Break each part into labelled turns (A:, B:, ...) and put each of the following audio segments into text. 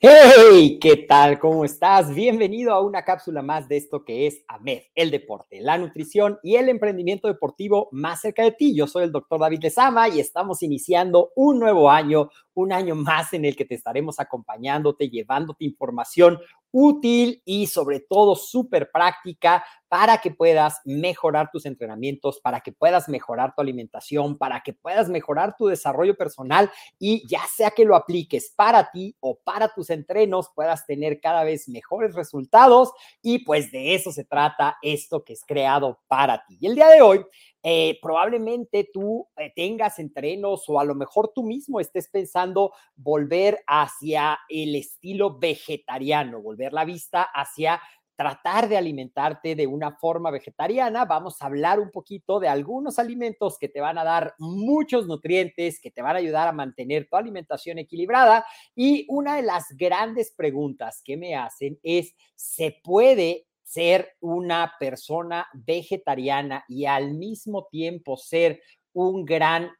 A: ¡Hey! ¿Qué tal? ¿Cómo estás? Bienvenido a una cápsula más de esto que es AMED, el deporte, la nutrición y el emprendimiento deportivo más cerca de ti. Yo soy el doctor David Lezama y estamos iniciando un nuevo año, un año más en el que te estaremos acompañándote, llevándote información útil y sobre todo súper práctica para que puedas mejorar tus entrenamientos, para que puedas mejorar tu alimentación, para que puedas mejorar tu desarrollo personal y ya sea que lo apliques para ti o para tus entrenos, puedas tener cada vez mejores resultados y pues de eso se trata esto que es creado para ti. Y el día de hoy eh, probablemente tú eh, tengas entrenos o a lo mejor tú mismo estés pensando volver hacia el estilo vegetariano, volver la vista hacia tratar de alimentarte de una forma vegetariana, vamos a hablar un poquito de algunos alimentos que te van a dar muchos nutrientes, que te van a ayudar a mantener tu alimentación equilibrada. Y una de las grandes preguntas que me hacen es, ¿se puede ser una persona vegetariana y al mismo tiempo ser un gran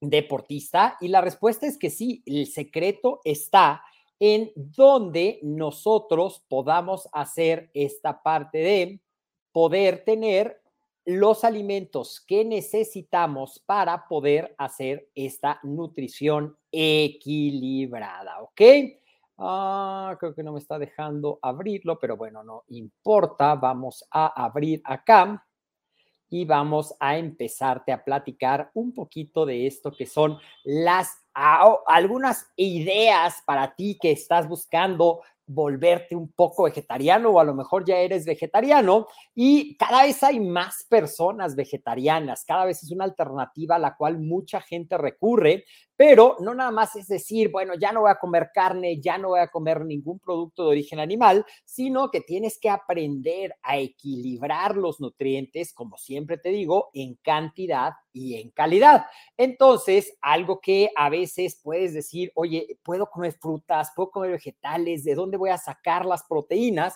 A: deportista? Y la respuesta es que sí, el secreto está en donde nosotros podamos hacer esta parte de poder tener los alimentos que necesitamos para poder hacer esta nutrición equilibrada, ¿ok? Ah, creo que no me está dejando abrirlo, pero bueno, no importa. Vamos a abrir acá y vamos a empezarte a platicar un poquito de esto que son las algunas ideas para ti que estás buscando volverte un poco vegetariano o a lo mejor ya eres vegetariano y cada vez hay más personas vegetarianas, cada vez es una alternativa a la cual mucha gente recurre, pero no nada más es decir, bueno, ya no voy a comer carne, ya no voy a comer ningún producto de origen animal, sino que tienes que aprender a equilibrar los nutrientes, como siempre te digo, en cantidad y en calidad. Entonces, algo que a veces puedes decir, oye, puedo comer frutas, puedo comer vegetales, ¿de dónde voy a sacar las proteínas?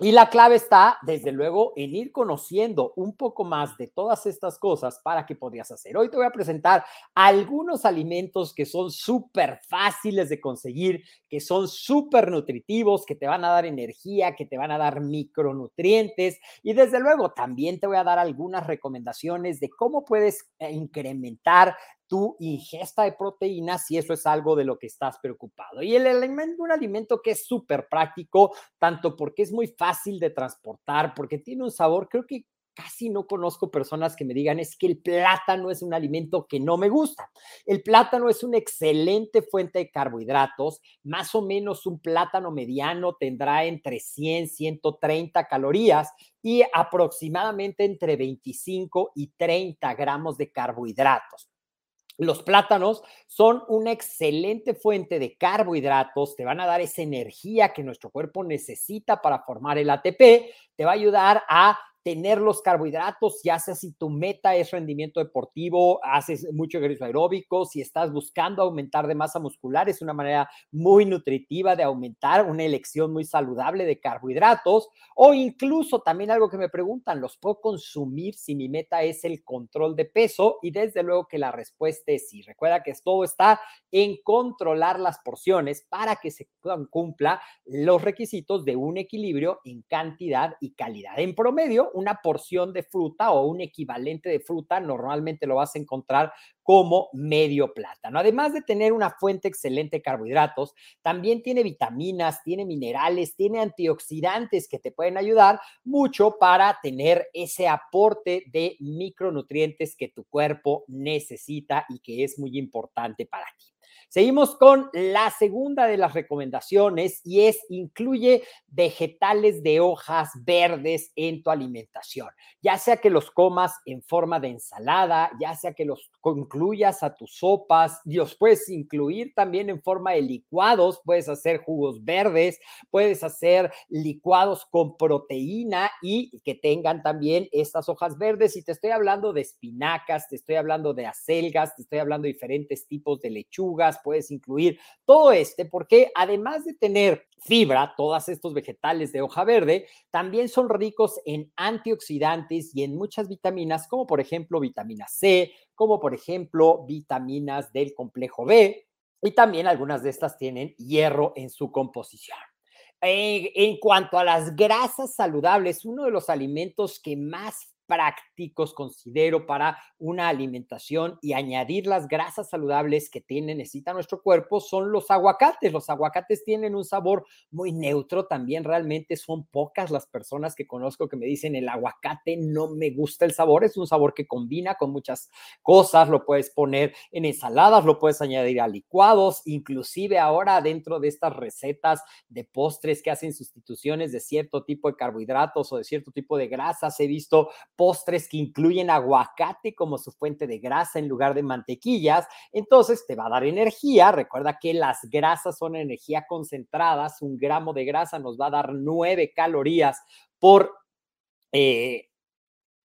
A: Y la clave está, desde luego, en ir conociendo un poco más de todas estas cosas para que podrías hacer. Hoy te voy a presentar algunos alimentos que son súper fáciles de conseguir, que son súper nutritivos, que te van a dar energía, que te van a dar micronutrientes. Y desde luego, también te voy a dar algunas recomendaciones de cómo puedes eh, incrementar tu ingesta de proteínas si eso es algo de lo que estás preocupado. Y el alimento, un alimento que es súper práctico, tanto porque es muy fácil de transportar, porque tiene un sabor, creo que casi no conozco personas que me digan es que el plátano es un alimento que no me gusta. El plátano es una excelente fuente de carbohidratos, más o menos un plátano mediano tendrá entre 100, 130 calorías y aproximadamente entre 25 y 30 gramos de carbohidratos. Los plátanos son una excelente fuente de carbohidratos, te van a dar esa energía que nuestro cuerpo necesita para formar el ATP, te va a ayudar a tener los carbohidratos, ya sea si tu meta es rendimiento deportivo, haces mucho ejercicio aeróbico, si estás buscando aumentar de masa muscular, es una manera muy nutritiva de aumentar, una elección muy saludable de carbohidratos, o incluso también algo que me preguntan, ¿los puedo consumir si mi meta es el control de peso? Y desde luego que la respuesta es sí. Recuerda que todo está en controlar las porciones para que se cumpla los requisitos de un equilibrio en cantidad y calidad. En promedio, una porción de fruta o un equivalente de fruta normalmente lo vas a encontrar como medio plátano. Además de tener una fuente excelente de carbohidratos, también tiene vitaminas, tiene minerales, tiene antioxidantes que te pueden ayudar mucho para tener ese aporte de micronutrientes que tu cuerpo necesita y que es muy importante para ti. Seguimos con la segunda de las recomendaciones y es incluye vegetales de hojas verdes en tu alimentación, ya sea que los comas en forma de ensalada, ya sea que los incluyas a tus sopas, los puedes incluir también en forma de licuados, puedes hacer jugos verdes, puedes hacer licuados con proteína y que tengan también estas hojas verdes. Y te estoy hablando de espinacas, te estoy hablando de acelgas, te estoy hablando de diferentes tipos de lechugas, puedes incluir todo este, porque además de tener fibra, todos estos vegetales de hoja verde, también son ricos en antioxidantes y en muchas vitaminas, como por ejemplo vitamina C, como por ejemplo vitaminas del complejo B, y también algunas de estas tienen hierro en su composición. En, en cuanto a las grasas saludables, uno de los alimentos que más prácticos considero para una alimentación y añadir las grasas saludables que tiene, necesita nuestro cuerpo son los aguacates. Los aguacates tienen un sabor muy neutro, también realmente son pocas las personas que conozco que me dicen el aguacate no me gusta el sabor, es un sabor que combina con muchas cosas, lo puedes poner en ensaladas, lo puedes añadir a licuados, inclusive ahora dentro de estas recetas de postres que hacen sustituciones de cierto tipo de carbohidratos o de cierto tipo de grasas, he visto postres que incluyen aguacate como su fuente de grasa en lugar de mantequillas, entonces te va a dar energía. Recuerda que las grasas son energía concentradas, un gramo de grasa nos va a dar nueve calorías por eh,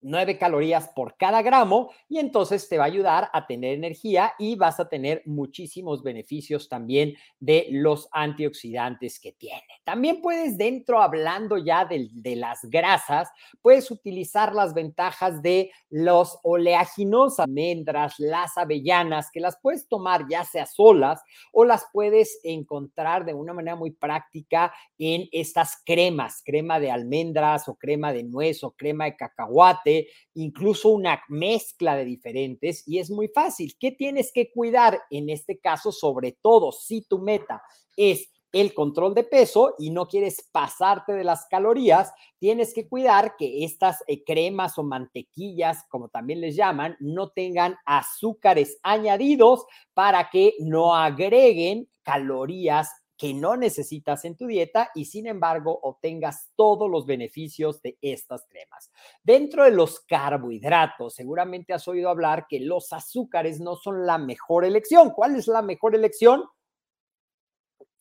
A: 9 calorías por cada gramo y entonces te va a ayudar a tener energía y vas a tener muchísimos beneficios también de los antioxidantes que tiene. También puedes, dentro hablando ya de, de las grasas, puedes utilizar las ventajas de los oleaginosas, almendras, las avellanas, que las puedes tomar ya sea solas o las puedes encontrar de una manera muy práctica en estas cremas, crema de almendras o crema de nuez o crema de cacahuate incluso una mezcla de diferentes y es muy fácil. ¿Qué tienes que cuidar en este caso? Sobre todo si tu meta es el control de peso y no quieres pasarte de las calorías, tienes que cuidar que estas eh, cremas o mantequillas, como también les llaman, no tengan azúcares añadidos para que no agreguen calorías que no necesitas en tu dieta y sin embargo obtengas todos los beneficios de estas cremas. Dentro de los carbohidratos, seguramente has oído hablar que los azúcares no son la mejor elección. ¿Cuál es la mejor elección?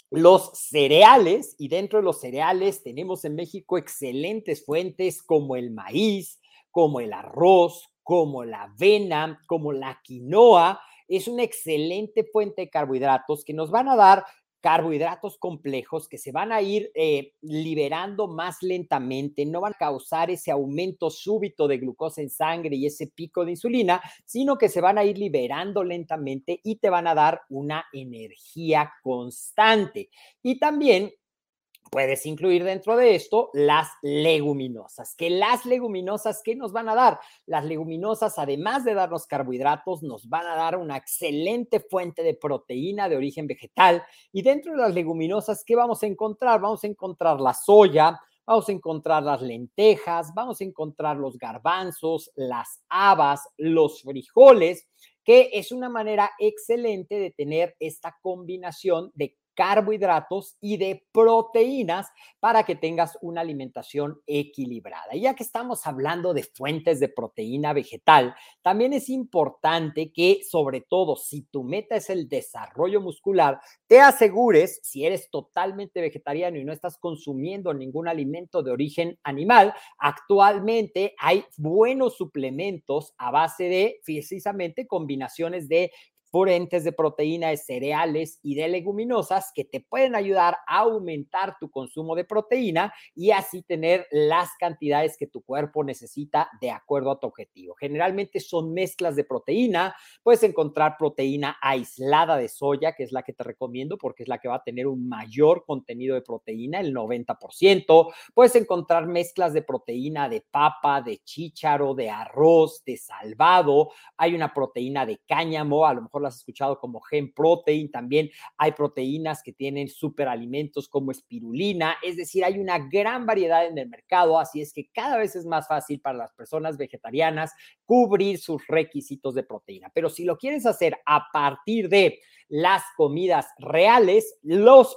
A: Los cereales, y dentro de los cereales tenemos en México excelentes fuentes como el maíz, como el arroz, como la avena, como la quinoa, es una excelente fuente de carbohidratos que nos van a dar carbohidratos complejos que se van a ir eh, liberando más lentamente, no van a causar ese aumento súbito de glucosa en sangre y ese pico de insulina, sino que se van a ir liberando lentamente y te van a dar una energía constante. Y también Puedes incluir dentro de esto las leguminosas, que las leguminosas, ¿qué nos van a dar? Las leguminosas, además de darnos carbohidratos, nos van a dar una excelente fuente de proteína de origen vegetal. Y dentro de las leguminosas, ¿qué vamos a encontrar? Vamos a encontrar la soya, vamos a encontrar las lentejas, vamos a encontrar los garbanzos, las habas, los frijoles, que es una manera excelente de tener esta combinación de carbohidratos y de proteínas para que tengas una alimentación equilibrada. Y ya que estamos hablando de fuentes de proteína vegetal, también es importante que, sobre todo, si tu meta es el desarrollo muscular, te asegures, si eres totalmente vegetariano y no estás consumiendo ningún alimento de origen animal, actualmente hay buenos suplementos a base de precisamente combinaciones de fuentes de proteína de cereales y de leguminosas que te pueden ayudar a aumentar tu consumo de proteína y así tener las cantidades que tu cuerpo necesita de acuerdo a tu objetivo. Generalmente son mezclas de proteína, puedes encontrar proteína aislada de soya, que es la que te recomiendo porque es la que va a tener un mayor contenido de proteína, el 90%. Puedes encontrar mezclas de proteína de papa, de chícharo, de arroz, de salvado. Hay una proteína de cáñamo, a lo mejor las has escuchado como gen protein, también hay proteínas que tienen superalimentos como espirulina, es decir, hay una gran variedad en el mercado, así es que cada vez es más fácil para las personas vegetarianas cubrir sus requisitos de proteína. Pero si lo quieres hacer a partir de las comidas reales, los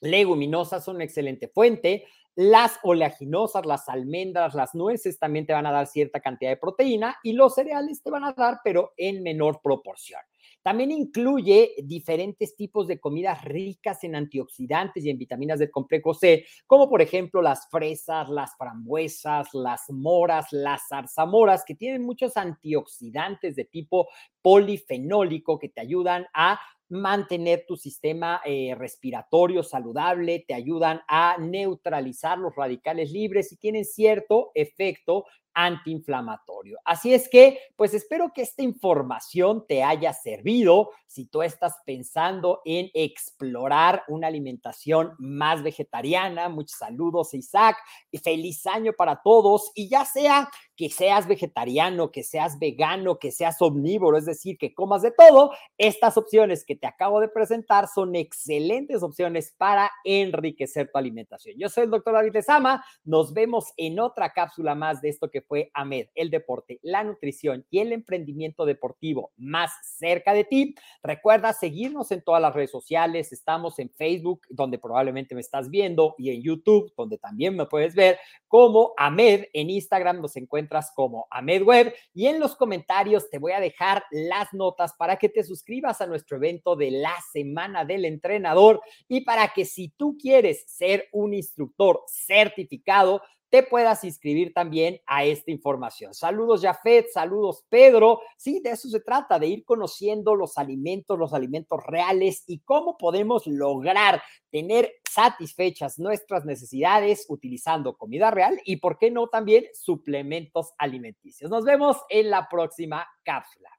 A: leguminosas son una excelente fuente. Las oleaginosas, las almendras, las nueces también te van a dar cierta cantidad de proteína y los cereales te van a dar, pero en menor proporción. También incluye diferentes tipos de comidas ricas en antioxidantes y en vitaminas del complejo C, como por ejemplo las fresas, las frambuesas, las moras, las zarzamoras, que tienen muchos antioxidantes de tipo polifenólico que te ayudan a mantener tu sistema eh, respiratorio saludable, te ayudan a neutralizar los radicales libres y tienen cierto efecto antiinflamatorio. Así es que, pues espero que esta información te haya servido. Si tú estás pensando en explorar una alimentación más vegetariana, muchos saludos, Isaac, feliz año para todos. Y ya sea que seas vegetariano, que seas vegano, que seas omnívoro, es decir, que comas de todo, estas opciones que te acabo de presentar son excelentes opciones para enriquecer tu alimentación. Yo soy el doctor David Lezama. Nos vemos en otra cápsula más de esto que fue AMED, el deporte, la nutrición y el emprendimiento deportivo más cerca de ti. Recuerda seguirnos en todas las redes sociales. Estamos en Facebook, donde probablemente me estás viendo, y en YouTube, donde también me puedes ver, como AMED. En Instagram nos encuentras como AMED Web. Y en los comentarios te voy a dejar las notas para que te suscribas a nuestro evento de la Semana del Entrenador y para que si tú quieres ser un instructor certificado, te puedas inscribir también a esta información. Saludos, Jafet, saludos, Pedro. Sí, de eso se trata, de ir conociendo los alimentos, los alimentos reales y cómo podemos lograr tener satisfechas nuestras necesidades utilizando comida real y, ¿por qué no, también suplementos alimenticios. Nos vemos en la próxima cápsula.